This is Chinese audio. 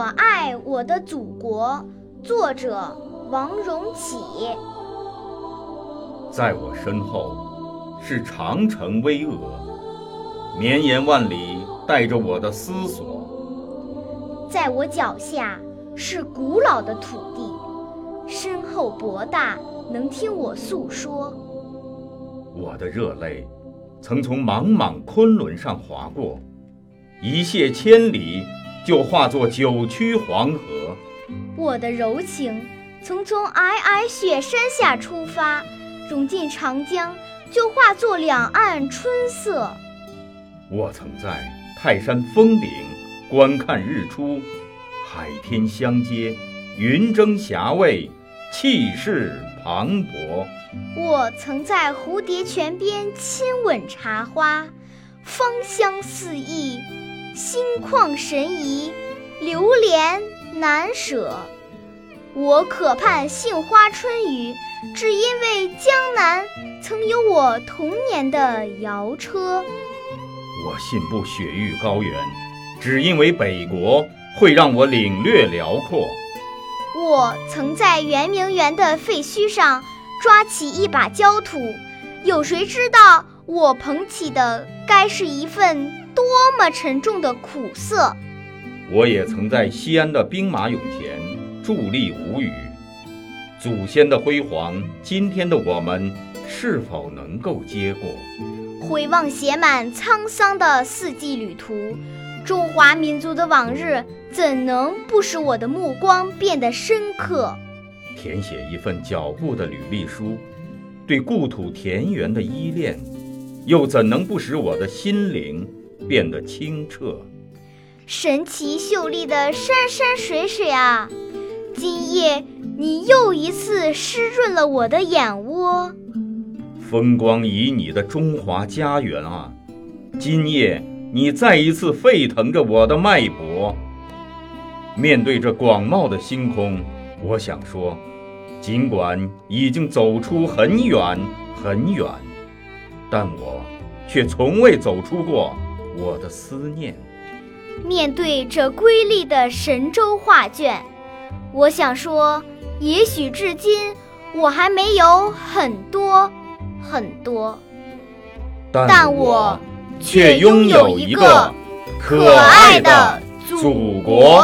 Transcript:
爱我的祖国，作者王荣启。在我身后是长城巍峨，绵延万里，带着我的思索；在我脚下是古老的土地，深厚博大，能听我诉说。我的热泪曾从茫茫昆仑上划过，一泻千里。就化作九曲黄河，我的柔情曾从皑皑雪山下出发，融进长江，就化作两岸春色。我曾在泰山峰顶观看日出，海天相接，云蒸霞蔚，气势磅礴。我曾在蝴蝶泉边亲吻茶花，芳香四溢。心旷神怡，流连难舍。我渴盼杏花春雨，只因为江南曾有我童年的摇车。我信步雪域高原，只因为北国会让我领略辽阔。我曾在圆明园的废墟上抓起一把焦土，有谁知道我捧起的该是一份？多么沉重的苦涩！我也曾在西安的兵马俑前伫立无语。祖先的辉煌，今天的我们是否能够接过？回望写满沧桑的四季旅途，中华民族的往日怎能不使我的目光变得深刻？填写一份脚步的履历书，对故土田园的依恋，又怎能不使我的心灵？变得清澈，神奇秀丽的山山水水啊！今夜你又一次湿润了我的眼窝。风光旖旎的中华家园啊！今夜你再一次沸腾着我的脉搏。面对这广袤的星空，我想说，尽管已经走出很远很远，但我却从未走出过。我的思念。面对这瑰丽的神州画卷，我想说，也许至今我还没有很多很多，但我却拥有一个可爱的祖国。